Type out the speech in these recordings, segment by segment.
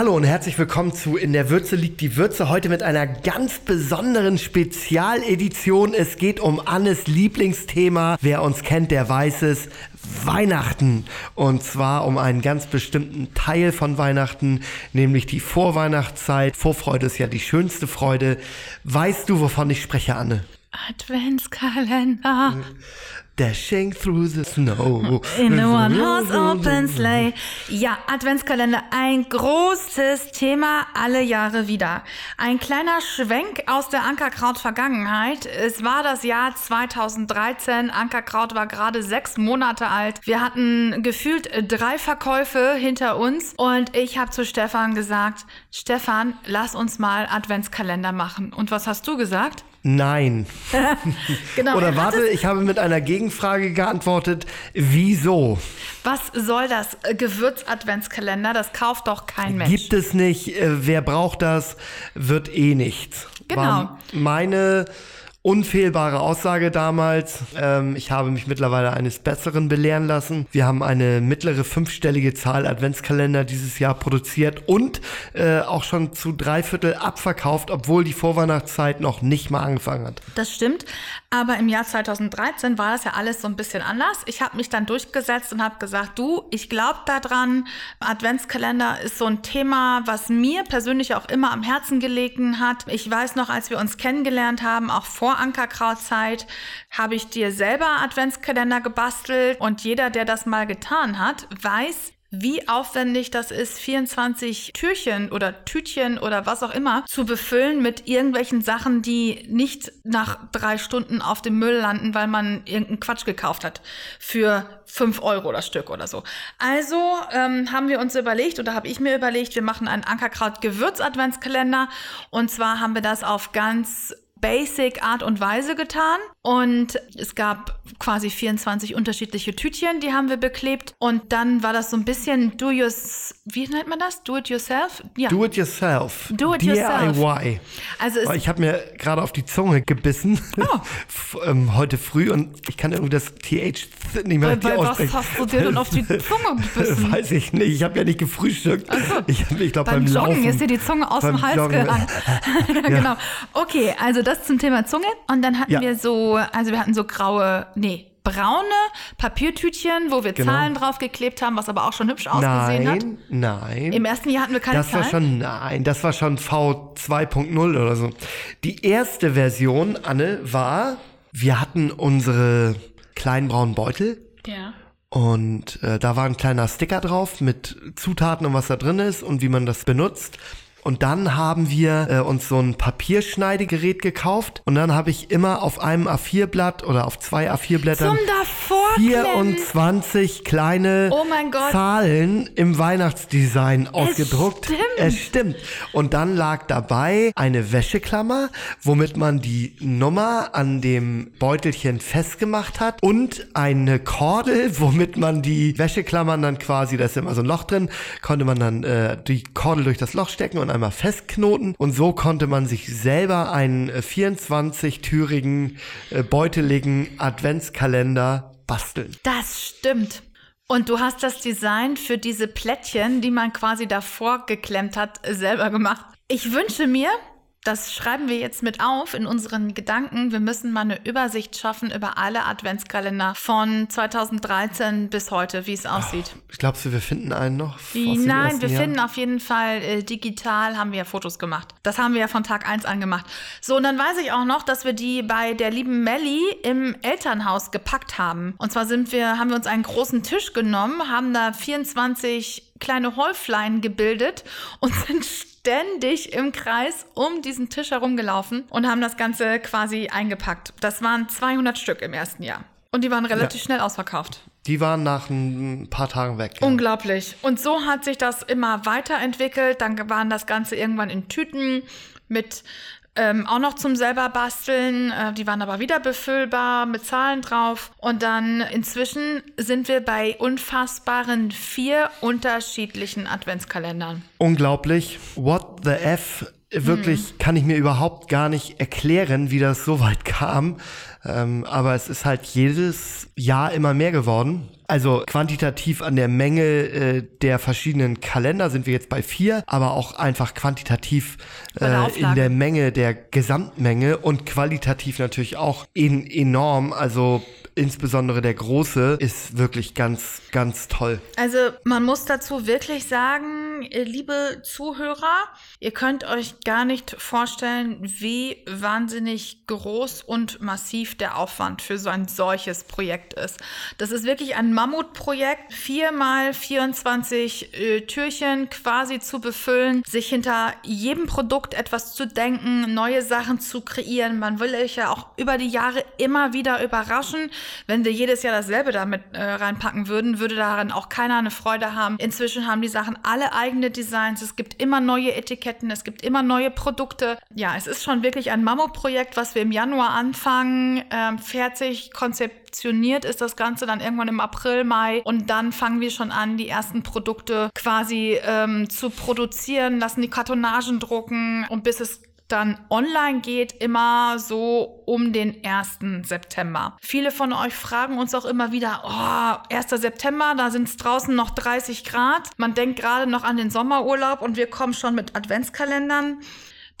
Hallo und herzlich willkommen zu In der Würze liegt die Würze. Heute mit einer ganz besonderen Spezialedition. Es geht um Annes Lieblingsthema. Wer uns kennt, der weiß es. Weihnachten. Und zwar um einen ganz bestimmten Teil von Weihnachten, nämlich die Vorweihnachtszeit. Vorfreude ist ja die schönste Freude. Weißt du, wovon ich spreche, Anne? Adventskalender. Dashing through the snow. In a one horse open sleigh. Ja, Adventskalender, ein großes Thema alle Jahre wieder. Ein kleiner Schwenk aus der Ankerkraut-Vergangenheit. Es war das Jahr 2013. Ankerkraut war gerade sechs Monate alt. Wir hatten gefühlt drei Verkäufe hinter uns und ich habe zu Stefan gesagt, Stefan, lass uns mal Adventskalender machen. Und was hast du gesagt? Nein. genau. Oder er warte, ich habe mit einer Gegenfrage geantwortet. Wieso? Was soll das äh, Gewürz-Adventskalender? Das kauft doch kein Mensch. Gibt es nicht, äh, wer braucht das, wird eh nichts. Genau. War meine unfehlbare Aussage damals. Ähm, ich habe mich mittlerweile eines Besseren belehren lassen. Wir haben eine mittlere fünfstellige Zahl Adventskalender dieses Jahr produziert und äh, auch schon zu drei Viertel abverkauft, obwohl die Vorweihnachtszeit noch nicht mal angefangen hat. Das stimmt. Aber im Jahr 2013 war das ja alles so ein bisschen anders. Ich habe mich dann durchgesetzt und habe gesagt, du, ich glaube daran. Adventskalender ist so ein Thema, was mir persönlich auch immer am Herzen gelegen hat. Ich weiß noch, als wir uns kennengelernt haben, auch vor Ankerkrautzeit, habe ich dir selber Adventskalender gebastelt. Und jeder, der das mal getan hat, weiß, wie aufwendig das ist, 24 Türchen oder Tütchen oder was auch immer zu befüllen mit irgendwelchen Sachen, die nicht nach drei Stunden auf dem Müll landen, weil man irgendeinen Quatsch gekauft hat für 5 Euro das Stück oder so. Also ähm, haben wir uns überlegt oder habe ich mir überlegt, wir machen einen Ankerkraut-Gewürz-Adventskalender und zwar haben wir das auf ganz Basic Art und Weise getan. Und es gab quasi 24 unterschiedliche Tütchen, die haben wir beklebt. Und dann war das so ein bisschen do your, wie nennt man das? Do it yourself? Ja. Do it yourself. Do it yourself. DIY. Also ich habe mir gerade auf die Zunge gebissen Oh. Ähm, heute früh und ich kann irgendwie das TH nicht mehr bei, bei was aussprechen. hast du dir denn auf die Zunge gebissen? Weiß ich nicht. Ich habe ja nicht gefrühstückt. so. Ich, ich glaube Beim beim, Joggen Laufen. ist dir die Zunge aus dem Hals gerannt. ja, genau. Okay, also das zum Thema Zunge. Und dann hatten Ja. wir so, also wir hatten so graue, nee, braune Papiertütchen, wo wir Genau. Zahlen draufgeklebt haben, was aber auch schon hübsch ausgesehen hat. Nein, nein. Im ersten Jahr hatten wir keine das war Zahlen. schon, nein, das war schon V2.0 oder so. Die erste Version, Anne, war, wir hatten unsere kleinen braunen Beutel ja. Und äh, da war ein kleiner Sticker drauf mit Zutaten und was da drin ist und wie man das benutzt. Und dann haben wir äh, uns so ein Papierschneidegerät gekauft. Und dann habe ich immer auf einem A4-Blatt oder auf zwei A4-Blättern Zum Davorklemmen. 24 kleine Oh. Zahlen im Weihnachtsdesign ausgedruckt. stimmt. Es stimmt. Und dann lag dabei eine Wäscheklammer, womit man die Nummer an dem Beutelchen festgemacht hat und eine Kordel, womit man die Wäscheklammern dann quasi, da ist immer so ein Loch drin, konnte man dann äh, die Kordel durch das Loch stecken und einmal festknoten. Und so konnte man sich selber einen äh, 24-türigen, äh, beuteligen Adventskalender basteln. Das stimmt. Und du hast das Design für diese Plättchen, die man quasi davor geklemmt hat, selber gemacht. Ich wünsche mir, das schreiben wir jetzt mit auf in unseren Gedanken. Wir müssen mal eine Übersicht schaffen über alle Adventskalender von 2013 bis heute, wie es aussieht. Ich glaube, wir finden einen noch. Die, nein, wir Jahr. finden auf jeden Fall äh, digital, haben wir ja Fotos gemacht. Das haben wir ja von Tag 1 an gemacht. So, und dann weiß ich auch noch, dass wir die bei der lieben Melli im Elternhaus gepackt haben. Und zwar sind wir, haben wir uns einen großen Tisch genommen, haben da 24 kleine Häuflein gebildet und sind ständig im Kreis um diesen Tisch herumgelaufen und haben das Ganze quasi eingepackt. Das waren 200 Stück im ersten Jahr. Und die waren relativ schnell ausverkauft. Die waren nach ein paar Tagen weg. Ja. Unglaublich. Und so hat sich das immer weiterentwickelt. Dann waren das Ganze irgendwann in Tüten mit ähm, auch noch zum selber basteln. Äh, die waren aber wieder befüllbar mit Zahlen drauf. Und dann inzwischen sind wir bei unfassbaren vier unterschiedlichen Adventskalendern. Unglaublich. What the F wirklich, kann ich mir überhaupt gar nicht erklären, wie das so weit kam. Ähm, aber es ist halt jedes Jahr immer mehr geworden. Also quantitativ an der Menge äh, der verschiedenen Kalender sind wir jetzt bei vier, aber auch einfach quantitativ äh, in der Menge der Gesamtmenge und qualitativ natürlich auch in, enorm. Also insbesondere der große ist wirklich ganz, ganz toll. Also man muss dazu wirklich sagen, äh, liebe Zuhörer, ihr könnt euch gar nicht vorstellen, wie wahnsinnig groß und massiv der Aufwand für so ein solches Projekt ist. Das ist wirklich ein Mammutprojekt, vier mal 24 äh, Türchen quasi zu befüllen, sich hinter jedem Produkt etwas zu denken, neue Sachen zu kreieren. Man will euch ja auch über die Jahre immer wieder überraschen. Wenn wir jedes Jahr dasselbe damit äh, reinpacken würden, würde daran auch keiner eine Freude haben. Inzwischen haben die Sachen alle eigene Designs. Es gibt immer neue Etiketten, es gibt immer neue Produkte. Ja, es ist schon wirklich ein Mammutprojekt, was wir im Januar anfangen, ähm, fertig konzeptioniert ist das Ganze dann irgendwann im April, Mai und dann fangen wir schon an, die ersten Produkte quasi ähm, zu produzieren, lassen die Kartonagen drucken und bis es dann online geht, immer so um den 1. September. Viele von euch fragen uns auch immer wieder, oh, 1. September, da sind es draußen noch 30 Grad. Man denkt gerade noch an den Sommerurlaub und wir kommen schon mit Adventskalendern.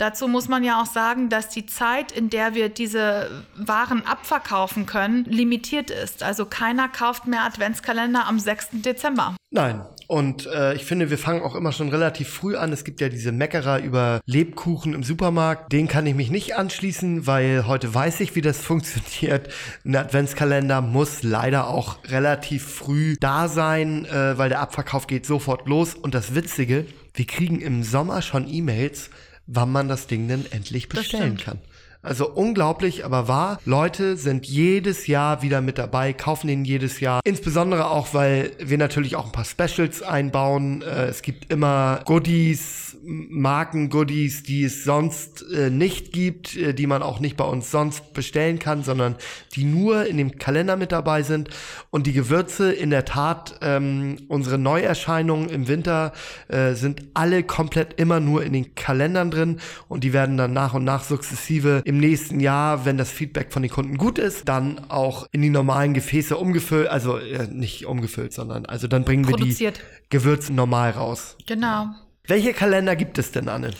Dazu muss man ja auch sagen, dass die Zeit, in der wir diese Waren abverkaufen können, limitiert ist. Also keiner kauft mehr Adventskalender am 6. Dezember. Nein. Und äh, ich finde, wir fangen auch immer schon relativ früh an. Es gibt ja diese Meckerer über Lebkuchen im Supermarkt. Den kann ich mich nicht anschließen, weil heute weiß ich, wie das funktioniert. Ein Adventskalender muss leider auch relativ früh da sein, äh, weil der Abverkauf geht sofort los. Und das Witzige, wir kriegen im Sommer schon E-Mails, wann man das Ding denn endlich bestellen kann. Also unglaublich, aber wahr. Leute sind jedes Jahr wieder mit dabei, kaufen den jedes Jahr. Insbesondere auch, weil wir natürlich auch ein paar Specials einbauen. Äh, es gibt immer Goodies, Marken-Goodies, die es sonst äh, nicht gibt, äh, die man auch nicht bei uns sonst bestellen kann, sondern die nur in dem Kalender mit dabei sind. Und die Gewürze in der Tat, ähm, unsere Neuerscheinungen im Winter äh, sind alle komplett immer nur in den Kalendern drin und die werden dann nach und nach sukzessive im nächsten Jahr, wenn das Feedback von den Kunden gut ist, dann auch in die normalen Gefäße umgefüllt, also äh, nicht umgefüllt, sondern also dann bringen wir die Produziert. Gewürze normal raus. Genau. Welche Kalender gibt es denn, Anne?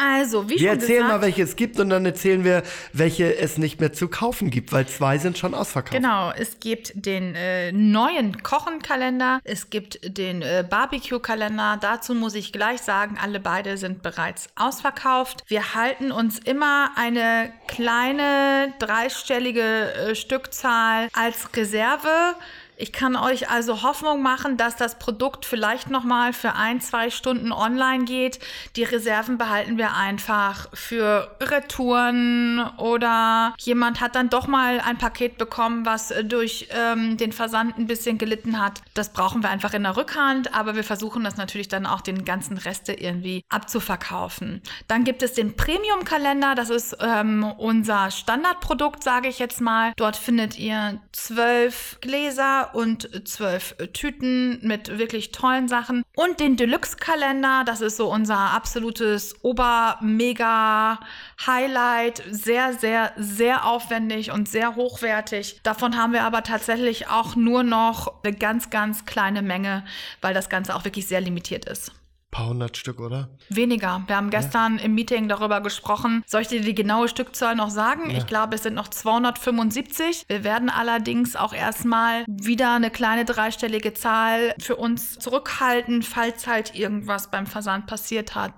Also, wie Wir schon erzählen gesagt, mal, welche es gibt und dann erzählen wir, welche es nicht mehr zu kaufen gibt, weil zwei sind schon ausverkauft. Genau, es gibt den äh, neuen Kochenkalender, es gibt den äh, Barbecue-Kalender. Dazu muss ich gleich sagen, alle beide sind bereits ausverkauft. Wir halten uns immer eine kleine dreistellige äh, Stückzahl als Reserve. Ich kann euch also Hoffnung machen, dass das Produkt vielleicht noch mal für ein, zwei Stunden online geht. Die Reserven behalten wir einfach für Retouren oder jemand hat dann doch mal ein Paket bekommen, was äh, durch ähm, den Versand ein bisschen gelitten hat. Das brauchen wir einfach in der Rückhand, aber wir versuchen das natürlich dann auch den ganzen Reste irgendwie abzuverkaufen. Dann gibt es den Premium-Kalender, das ist ähm, unser Standardprodukt, sage ich jetzt mal. Dort findet ihr zwölf Gläser und zwölf Tüten mit wirklich tollen Sachen. Und den Deluxe-Kalender, das ist so unser absolutes Ober-Mega-Highlight. Sehr, sehr, sehr aufwendig und sehr hochwertig. Davon haben wir aber tatsächlich auch nur noch eine ganz, ganz kleine Menge, weil das Ganze auch wirklich sehr limitiert ist. Paar hundert Stück, oder? Weniger. Wir haben gestern im Meeting darüber gesprochen. Soll ich dir die genaue Stückzahl noch sagen? Ich glaube, es sind noch 275. Wir werden allerdings auch erstmal wieder eine kleine dreistellige Zahl für uns zurückhalten, falls halt irgendwas beim Versand passiert hat.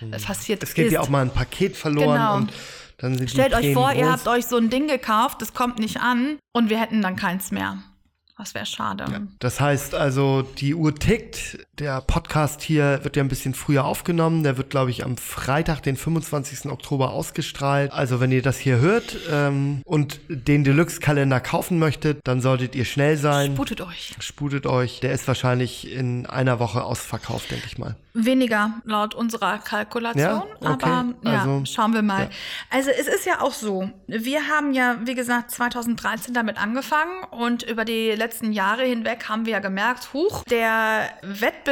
Äh, passiert Es geht ist. ja auch mal ein Paket verloren Genau. und dann sind Stellt euch vor, Prämien ihr groß. habt euch so ein Ding gekauft, es kommt nicht an und wir hätten dann keins mehr. Das wäre schade. Das heißt also, die Uhr tickt. Der Podcast hier wird ja ein bisschen früher aufgenommen. Der wird, glaube ich, am Freitag, den 25. Oktober ausgestrahlt. Also, wenn ihr das hier hört ähm, und den Deluxe-Kalender kaufen möchtet, dann solltet ihr schnell sein. Sputet euch. Sputet euch. Der ist wahrscheinlich in einer Woche ausverkauft, denke ich mal. Weniger laut unserer Kalkulation, Ja? Okay. aber ja, Also, schauen wir mal. ja. Also es ist ja auch so, wir haben ja, wie gesagt, 2013 damit angefangen und über die letzten Jahre hinweg haben wir ja gemerkt, huch, der Wettbewerb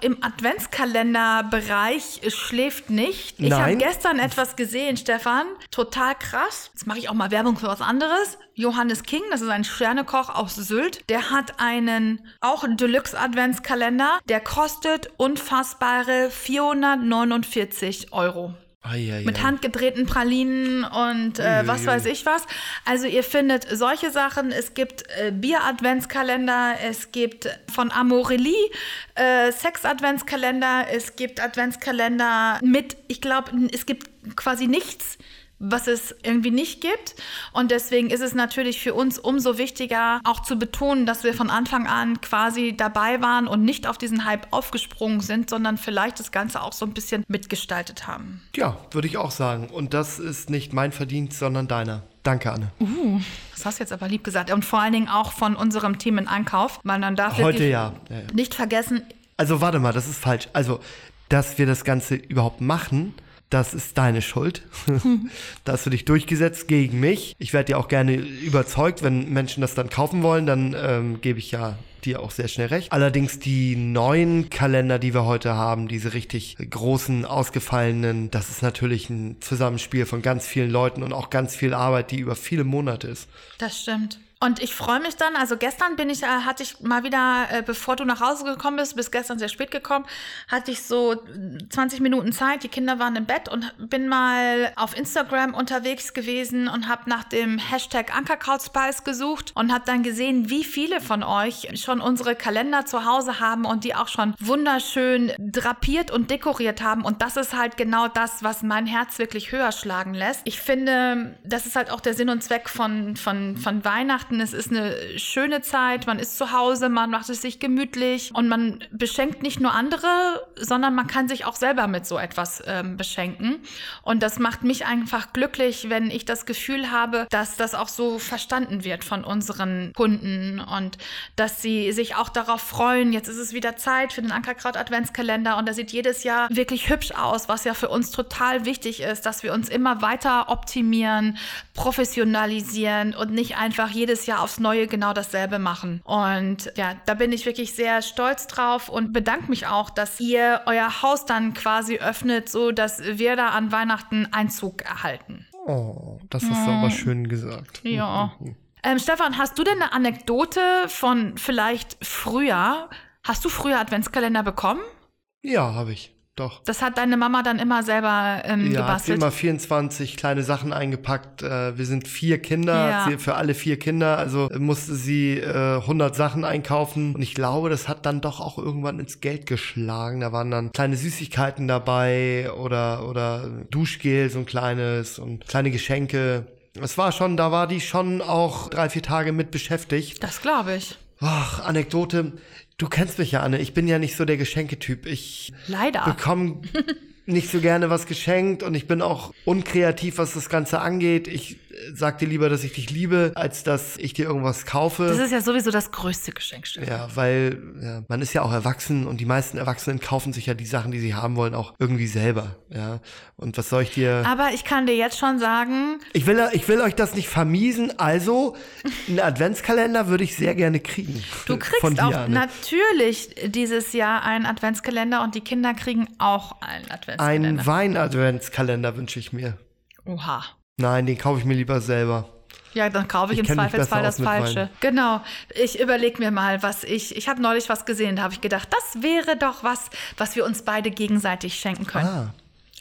im Adventskalenderbereich schläft nicht. Ich habe gestern etwas gesehen, Stefan. Total krass. Jetzt mache ich auch mal Werbung für was anderes. Johannes King, das ist ein Sternekoch aus Sylt, der hat einen auch Deluxe Adventskalender, der kostet unfassbare 449 Euro. Eieiei. Mit handgedrehten Pralinen und äh, was weiß ich was. Also ihr findet solche Sachen. Es gibt äh, Bier-Adventskalender, es gibt von Amorelie äh, Sex-Adventskalender, es gibt Adventskalender mit, ich glaube, es gibt quasi nichts, was es irgendwie nicht gibt. Und deswegen ist es natürlich für uns umso wichtiger, auch zu betonen, dass wir von Anfang an quasi dabei waren und nicht auf diesen Hype aufgesprungen sind, sondern vielleicht das Ganze auch so ein bisschen mitgestaltet haben. Ja, würde ich auch sagen. Und das ist nicht mein Verdienst, sondern deiner. Danke, Anne. Das hast du jetzt aber lieb gesagt. Und vor allen Dingen auch von unserem Team in Ankauf, weil man darf Heute ja. Ja, ja. nicht vergessen, Also warte mal, das ist falsch. Also, dass wir das Ganze überhaupt machen, das ist deine Schuld. da hast du dich durchgesetzt gegen mich. Ich werde dir auch gerne überzeugt, wenn Menschen das dann kaufen wollen, dann ähm, gebe ich ja dir auch sehr schnell recht. Allerdings die neuen Kalender, die wir heute haben, diese richtig großen, ausgefallenen, das ist natürlich ein Zusammenspiel von ganz vielen Leuten und auch ganz viel Arbeit, die über viele Monate ist. Das stimmt. Und ich freue mich dann, also gestern bin ich, äh, hatte ich mal wieder, äh, bevor du nach Hause gekommen bist, bis gestern sehr spät gekommen, hatte ich so äh, 20 Minuten Zeit, die Kinder waren im Bett und bin mal auf Instagram unterwegs gewesen und habe nach dem Hashtag Ankerkrautspice gesucht und habe dann gesehen, wie viele von euch schon unsere Kalender zu Hause haben und die auch schon wunderschön drapiert und dekoriert haben. Und das ist halt genau das, was mein Herz wirklich höher schlagen lässt. Ich finde, das ist halt auch der Sinn und Zweck von, von, von Weihnachten. Es ist eine schöne Zeit, man ist zu Hause, man macht es sich gemütlich und man beschenkt nicht nur andere, sondern man kann sich auch selber mit so etwas ähm, beschenken. Und das macht mich einfach glücklich, wenn ich das Gefühl habe, dass das auch so verstanden wird von unseren Kunden und dass sie sich auch darauf freuen. Jetzt ist es wieder Zeit für den Ankerkraut Adventskalender und der sieht jedes Jahr wirklich hübsch aus, was ja für uns total wichtig ist, dass wir uns immer weiter optimieren, professionalisieren und nicht einfach jedes Jahr aufs Neue genau dasselbe machen. Und ja, da bin ich wirklich sehr stolz drauf und bedanke mich auch, dass ihr euer Haus dann quasi öffnet, so dass wir da an Weihnachten Einzug erhalten. Oh, das hast du aber schön gesagt. Ja. Ähm, Stefan, hast du denn eine Anekdote von vielleicht früher? Hast du früher Adventskalender bekommen? Ja, habe ich. Doch. Das hat deine Mama dann immer selber ähm, Ja, hat gebastelt. immer 24 kleine Sachen eingepackt. Äh, wir sind vier Kinder, Ja. hat sie für alle vier Kinder, also musste sie äh, 100 Sachen einkaufen. Und ich glaube, das hat dann doch auch irgendwann ins Geld geschlagen. Da waren dann kleine Süßigkeiten dabei oder, oder Duschgel, so ein kleines und kleine Geschenke. Es war schon, da war die schon auch drei, vier Tage mit beschäftigt. Das glaube ich. Ach, Anekdote. Du kennst mich ja, Anne. Ich bin ja nicht so der Geschenketyp. Ich Leider. bekomme nicht so gerne was geschenkt und ich bin auch unkreativ, was das Ganze angeht. Ich sag dir lieber, dass ich dich liebe, als dass ich dir irgendwas kaufe. Das ist ja sowieso das größte Geschenk, Stefan. ja, weil ja, man ist ja auch erwachsen und die meisten Erwachsenen kaufen sich ja die Sachen, die sie haben wollen, auch irgendwie selber. Ja. Und was soll ich dir. Aber ich kann dir jetzt schon sagen, Ich will, ich will euch das nicht vermiesen, also einen Adventskalender würde ich sehr gerne kriegen. du kriegst von dir, auch Anne. natürlich dieses Jahr einen Adventskalender und die Kinder kriegen auch einen Adventskalender. Einen Wein-Adventskalender wünsche ich mir. Oha. Nein, den kaufe ich mir lieber selber. Ja, dann kaufe ich, Ich im Zweifelsfall das Falsche. Genau. Ich überlege mir mal, was ich. Ich habe neulich was gesehen, da habe ich gedacht, das wäre doch was, was wir uns beide gegenseitig schenken können. Ah.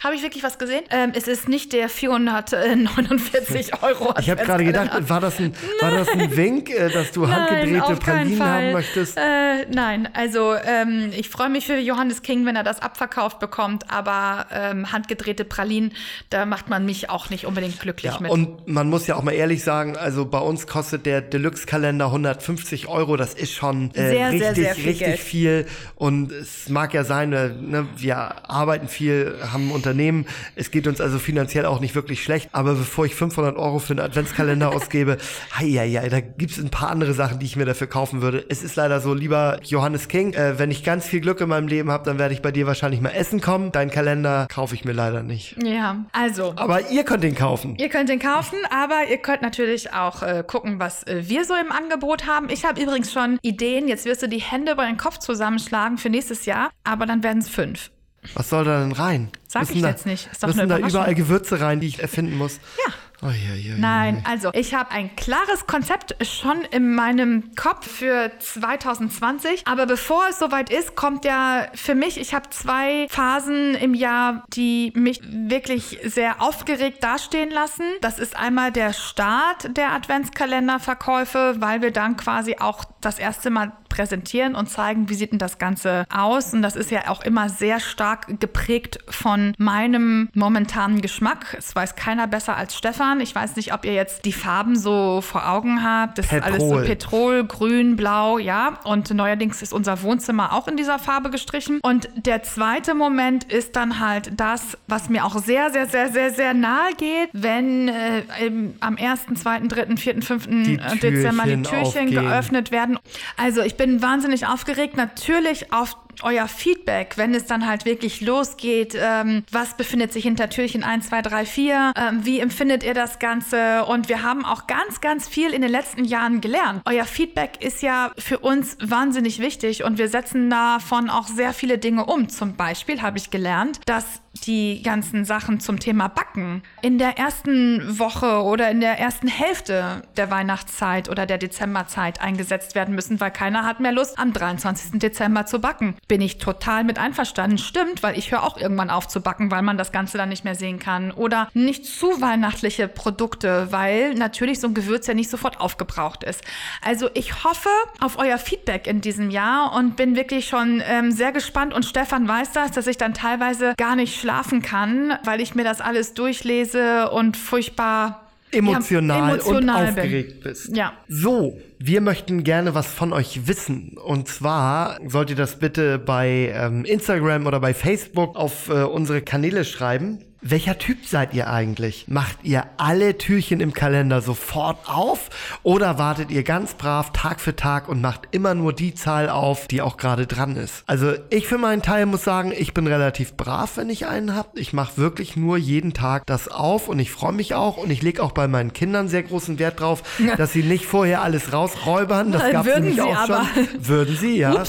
Habe ich wirklich was gesehen? Ähm, es ist nicht der 449 Euro. Ich habe gerade gedacht, war das ein, war das ein Wink, äh, dass du handgedrehte auf keinen Pralinen Fall. haben möchtest? Äh, nein, also ähm, ich freue mich für Johannes King, wenn er das abverkauft bekommt, aber ähm, handgedrehte Pralinen, da macht man mich auch nicht unbedingt glücklich Ja, mit. und man muss ja auch mal ehrlich sagen, also bei uns kostet der Deluxe-Kalender 150 Euro. Das ist schon äh, Sehr, richtig, sehr, sehr viel richtig Geld. viel. Und es mag ja sein, äh, ne, wir arbeiten viel, haben Unternehmen. Es geht uns also finanziell auch nicht wirklich schlecht. Aber bevor ich 500 Euro für einen Adventskalender ausgebe, hei, hei, hei, da gibt's ein paar andere Sachen, die ich mir dafür kaufen würde. Es ist leider so, lieber Johannes King, äh, wenn ich ganz viel Glück in meinem Leben habe, dann werde ich bei dir wahrscheinlich mal essen kommen. Deinen Kalender kaufe ich mir leider nicht. Ja, also. Aber ihr könnt den kaufen. Ihr könnt den kaufen, aber ihr könnt natürlich auch äh, gucken, was äh, wir so im Angebot haben. Ich habe übrigens schon Ideen. Jetzt wirst du die Hände über den Kopf zusammenschlagen für nächstes Jahr, aber dann werden es fünf. Was soll da denn rein? Sag Müssen ich da, jetzt nicht. Ist doch müssen da überall Gewürze rein, die ich erfinden muss? Ja. Oh, ja, ja, Nein, also ich habe ein klares Konzept schon in meinem Kopf für 2020. Aber bevor es soweit ist, kommt ja für mich, ich habe zwei Phasen im Jahr, die mich wirklich sehr aufgeregt dastehen lassen. Das ist einmal der Start der Adventskalenderverkäufe, weil wir dann quasi auch das erste Mal präsentieren und zeigen, wie sieht denn das Ganze aus. Und das ist ja auch immer sehr stark geprägt von meinem momentanen Geschmack. Es weiß keiner besser als Stefan. Ich weiß nicht, ob ihr jetzt die Farben so vor Augen habt. Das ist alles so Petrol. Petrol, Grün, Blau, ja. Und neuerdings ist unser Wohnzimmer auch in dieser Farbe gestrichen. Und der zweite Moment ist dann halt das, was mir auch sehr, sehr, sehr, sehr, sehr nahe geht, wenn äh, im, am 1., 2., 3., 4., 5. Die Dezember die Türchen Türchen aufgehen. geöffnet werden. Also ich bin wahnsinnig aufgeregt. Natürlich auf euer Feedback, wenn es dann halt wirklich losgeht. Ähm, was befindet sich hinter Türchen 1, 2, 3, 4? Ähm, wie empfindet ihr das Ganze? Und wir haben auch ganz, ganz viel in den letzten Jahren gelernt. Euer Feedback ist ja für uns wahnsinnig wichtig und wir setzen davon auch sehr viele Dinge um. Zum Beispiel habe ich gelernt, dass die ganzen Sachen zum Thema Backen in der ersten Woche oder in der ersten Hälfte der Weihnachtszeit oder der Dezemberzeit eingesetzt werden müssen, weil keiner hat mehr Lust, am 23. Dezember zu backen. Bin ich total mit einverstanden. Stimmt, weil ich höre auch irgendwann auf zu backen, weil man das Ganze dann nicht mehr sehen kann. Oder nicht zu weihnachtliche Produkte, weil natürlich so ein Gewürz ja nicht sofort aufgebraucht ist. Also ich hoffe auf euer Feedback in diesem Jahr und bin wirklich schon ähm, sehr gespannt. Und Stefan weiß das, dass ich dann teilweise gar nicht schlafen kann, weil ich mir das alles durchlese und furchtbar Emotional, ja, emotional und bin. aufgeregt bist. Ja. So, wir möchten gerne was von euch wissen. Und zwar sollt ihr das bitte bei ähm, Instagram oder bei Facebook auf äh, unsere Kanäle schreiben. Welcher Typ seid ihr eigentlich? Macht ihr alle Türchen im Kalender sofort auf oder wartet ihr ganz brav Tag für Tag und macht immer nur die Zahl auf, die auch gerade dran ist? Also ich für meinen Teil muss sagen, ich bin relativ brav, wenn ich einen hab. Ich mache wirklich nur jeden Tag das auf und ich freue mich auch und ich lege auch bei meinen Kindern sehr großen Wert drauf, dass sie nicht vorher alles rausräubern. Das gab's würden nämlich sie auch aber. schon. Würden sie, ja.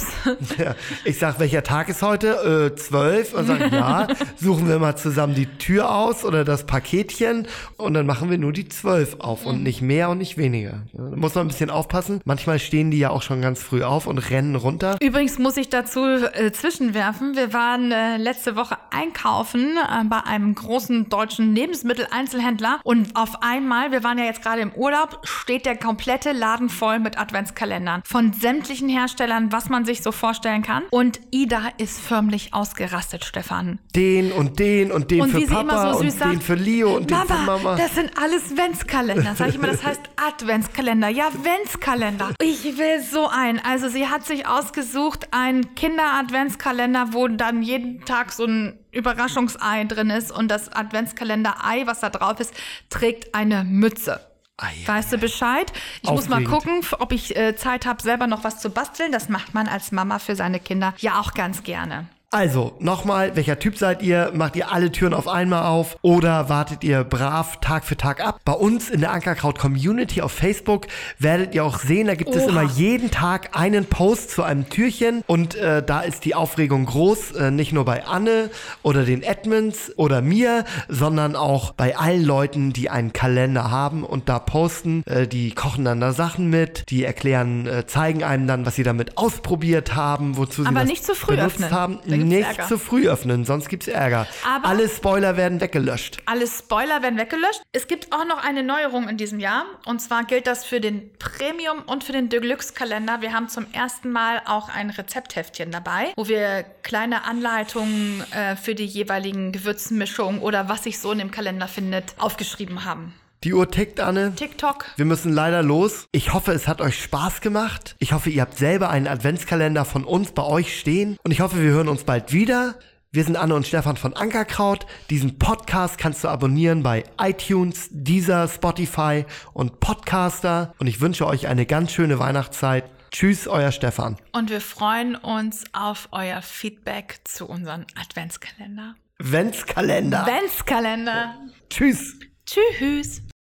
Ja. Ich sag, welcher Tag ist heute? Äh, zwölf. Und sagen, ja, suchen wir mal zusammen die Tür aus oder das Paketchen und dann machen wir nur die zwölf auf und nicht mehr und nicht weniger. Da muss man ein bisschen aufpassen. Manchmal stehen die ja auch schon ganz früh auf und rennen runter. Übrigens muss ich dazu äh, zwischenwerfen. Wir waren äh, letzte Woche einkaufen äh, bei einem großen deutschen Lebensmitteleinzelhändler und auf einmal, wir waren ja jetzt gerade im Urlaub, steht der komplette Laden voll mit Adventskalendern von sämtlichen Herstellern, was man sich so vorstellen kann. Und Ida ist förmlich ausgerastet, Stefan. Den und den und den und für sie Papa immer so und süß den sagt, für Leo und den Mama, für Mama. das sind alles Ventskalender. Sag ich immer, das heißt Adventskalender. Ja, Ventskalender. Ich will so ein. Also sie hat sich ausgesucht, einen Kinder-Adventskalender, wo dann jeden Tag so ein Überraschungsei drin ist und das Adventskalender-Ei, was da drauf ist, trägt eine Mütze. Ei, Weißt du Bescheid? Ich muss mal Aufregend. gucken, ob ich äh, Zeit habe, selber noch was zu basteln. Das macht man als Mama für seine Kinder ja auch ganz gerne. Also, nochmal, welcher Typ seid ihr? Macht ihr alle Türen auf einmal auf oder wartet ihr brav Tag für Tag ab? Bei uns in der Ankerkraut Community auf Facebook werdet ihr auch sehen, da gibt es Oha. immer jeden Tag einen Post zu einem Türchen und äh, da ist die Aufregung groß, äh, nicht nur bei Anne oder den Edmonds oder mir, sondern auch bei allen Leuten, die einen Kalender haben und da posten, äh, die kochen dann da Sachen mit, die erklären, äh, zeigen einem dann, was sie damit ausprobiert haben, wozu sie Aber das nicht zu früh benutzt öffnen. haben. Nicht Ärger. zu früh öffnen, sonst gibt's Ärger. Aber- Alle Spoiler werden weggelöscht. Alle Spoiler werden weggelöscht. Es gibt auch noch eine Neuerung in diesem Jahr. Und zwar gilt das für den Premium und für den Deluxe-Kalender. Wir haben zum ersten Mal auch ein Rezeptheftchen dabei, wo wir kleine Anleitungen äh, für die jeweiligen Gewürzmischungen oder was sich so in dem Kalender findet, aufgeschrieben haben. Die Uhr tickt, Anne. TikTok. Wir müssen leider los. Ich hoffe, es hat euch Spaß gemacht. Ich hoffe, ihr habt selber einen Adventskalender von uns bei euch stehen. Und ich hoffe, wir hören uns bald wieder. Wir sind Anne und Stefan von Ankerkraut. Diesen Podcast kannst du abonnieren bei iTunes, Deezer, Spotify und Podcaster. Und ich wünsche euch eine ganz schöne Weihnachtszeit. Tschüss, euer Stefan. Und wir freuen uns auf euer Feedback zu unserem Adventskalender. Ventskalender. Adventskalender. Tschüss. Tschüss.